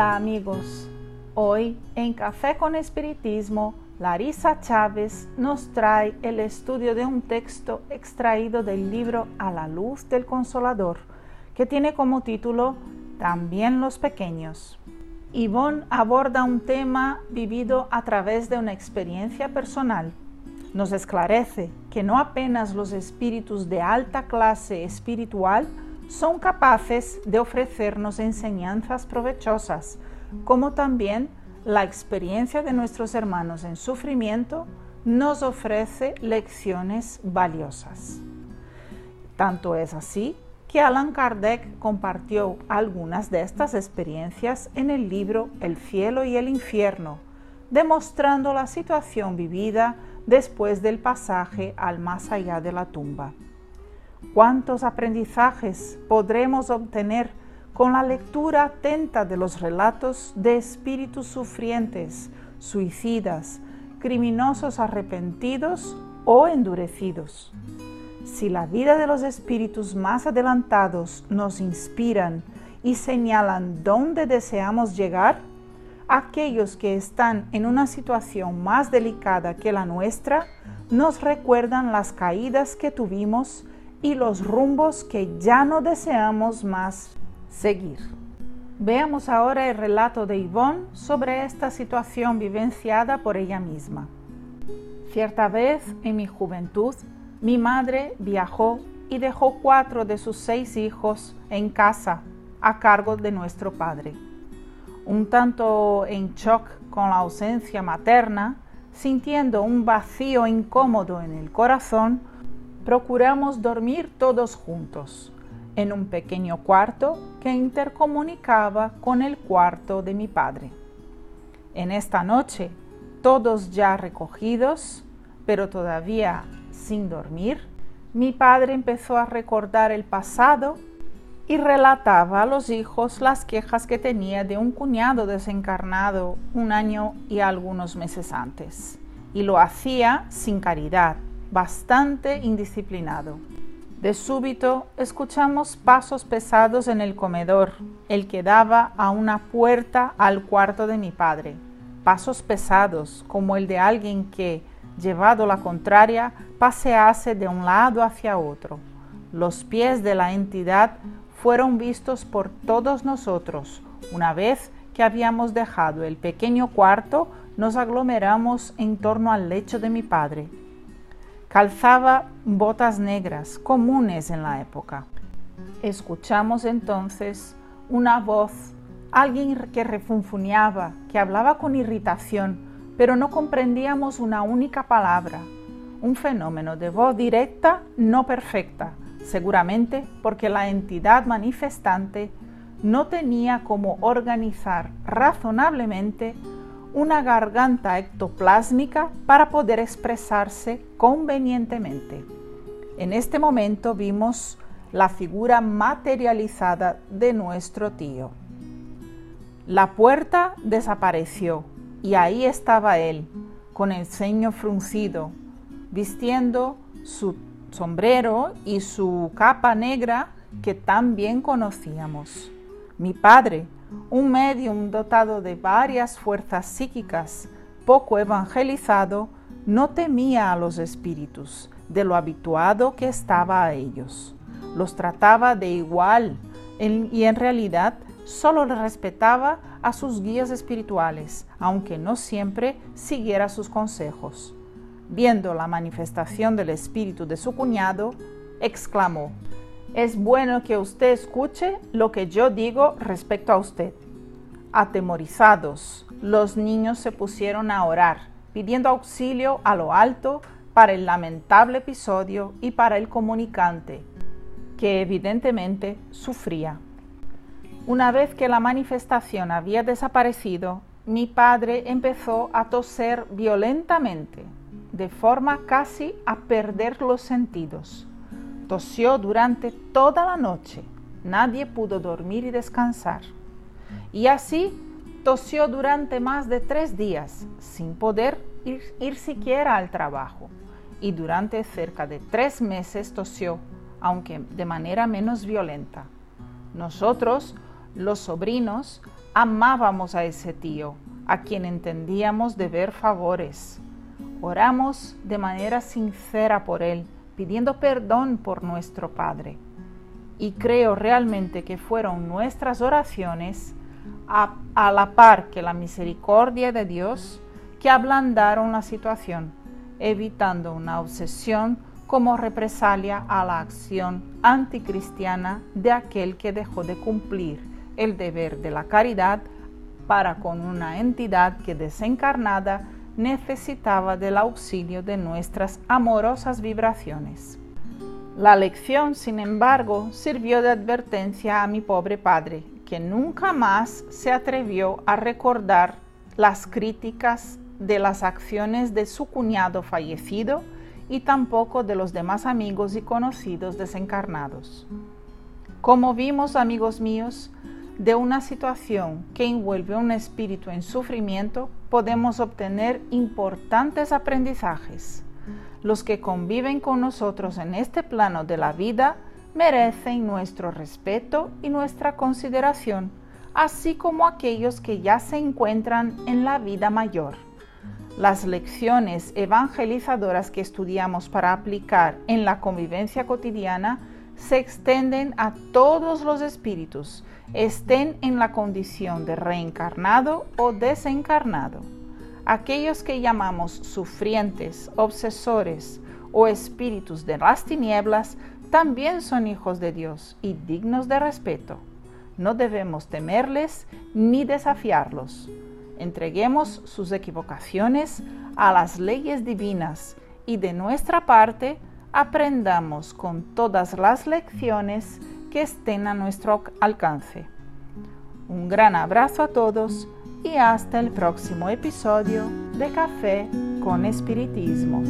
Hola amigos, hoy en Café con Espiritismo, Larisa Chávez nos trae el estudio de un texto extraído del libro A la luz del consolador, que tiene como título También los pequeños. Yvonne aborda un tema vivido a través de una experiencia personal. Nos esclarece que no apenas los espíritus de alta clase espiritual son capaces de ofrecernos enseñanzas provechosas, como también la experiencia de nuestros hermanos en sufrimiento nos ofrece lecciones valiosas. Tanto es así que Allan Kardec compartió algunas de estas experiencias en el libro El cielo y el infierno, demostrando la situación vivida después del pasaje al más allá de la tumba. ¿Cuántos aprendizajes podremos obtener con la lectura atenta de los relatos de espíritus sufrientes, suicidas, criminosos arrepentidos o endurecidos? Si la vida de los espíritus más adelantados nos inspiran y señalan dónde deseamos llegar, aquellos que están en una situación más delicada que la nuestra nos recuerdan las caídas que tuvimos y los rumbos que ya no deseamos más seguir. Veamos ahora el relato de Yvonne sobre esta situación vivenciada por ella misma. Cierta vez, en mi juventud, mi madre viajó y dejó cuatro de sus seis hijos en casa a cargo de nuestro padre. Un tanto en shock con la ausencia materna, sintiendo un vacío incómodo en el corazón, procuramos dormir todos juntos en un pequeño cuarto que intercomunicaba con el cuarto de mi padre. En esta noche, todos ya recogidos, pero todavía sin dormir, mi padre empezó a recordar el pasado y relataba a los hijos las quejas que tenía de un cuñado desencarnado un año y algunos meses antes. Y lo hacía sin caridad, bastante indisciplinado. De súbito escuchamos pasos pesados en el comedor, el que daba a una puerta al cuarto de mi padre. Pasos pesados, como el de alguien que, llevado la contraria, pasease de un lado hacia otro. Los pies de la entidad fueron vistos por todos nosotros. Una vez que habíamos dejado el pequeño cuarto, nos aglomeramos en torno al lecho de mi padre. Calzaba botas negras, comunes en la época. Escuchamos entonces una voz, alguien que refunfuñaba, que hablaba con irritación, pero no comprendíamos una única palabra. Un fenómeno de voz directa no perfecta, seguramente porque la entidad manifestante no tenía cómo organizar razonablemente una garganta ectoplásmica para poder expresarse convenientemente. En este momento vimos la figura materializada de nuestro tío. La puerta desapareció y ahí estaba él, con el ceño fruncido, vistiendo su sombrero y su capa negra que tan bien conocíamos. Mi padre, un medium dotado de varias fuerzas psíquicas, poco evangelizado, no temía a los espíritus de lo habituado que estaba a ellos. Los trataba de igual y en realidad solo respetaba a sus guías espirituales, aunque no siempre siguiera sus consejos. Viendo la manifestación del espíritu de su cuñado, exclamó, es bueno que usted escuche lo que yo digo respecto a usted. Atemorizados, los niños se pusieron a orar, pidiendo auxilio a lo alto para el lamentable episodio y para el comunicante, que evidentemente sufría. Una vez que la manifestación había desaparecido, mi padre empezó a toser violentamente, de forma casi a perder los sentidos. Tosió durante toda la noche. Nadie pudo dormir y descansar. Y así tosió durante más de tres días, sin poder ir, ir, siquiera al trabajo. Y durante cerca de tres meses tosió, aunque de manera menos violenta. Nosotros, los sobrinos, amábamos a ese tío, a quien entendíamos deber favores. Oramos de manera sincera por él, pidiendo perdón por nuestro Padre. Y creo realmente que fueron nuestras oraciones, a, a la par que la misericordia de Dios, que ablandaron la situación, evitando una obsesión como represalia a la acción anticristiana de aquel que dejó de cumplir el deber de la caridad para con una entidad que desencarnada necesitaba del auxilio de nuestras amorosas vibraciones. La lección, sin embargo, sirvió de advertencia a mi pobre padre, que nunca más se atrevió a recordar las críticas de las acciones de su cuñado fallecido y tampoco de los demás amigos y conocidos desencarnados. Como vimos, amigos míos, de una situación que envuelve un espíritu en sufrimiento, podemos obtener importantes aprendizajes. Los que conviven con nosotros en este plano de la vida merecen nuestro respeto y nuestra consideración, así como aquellos que ya se encuentran en la vida mayor. Las lecciones evangelizadoras que estudiamos para aplicar en la convivencia cotidiana se extienden a todos los espíritus, estén en la condición de reencarnado o desencarnado. Aquellos que llamamos sufrientes, obsesores o espíritus de las tinieblas también son hijos de Dios y dignos de respeto. No debemos temerles ni desafiarlos. Entreguemos sus equivocaciones a las leyes divinas y de nuestra parte aprendamos con todas las lecciones que estén a nuestro alcance. Un gran abrazo a todos y hasta el próximo episodio de Café con Espiritismo.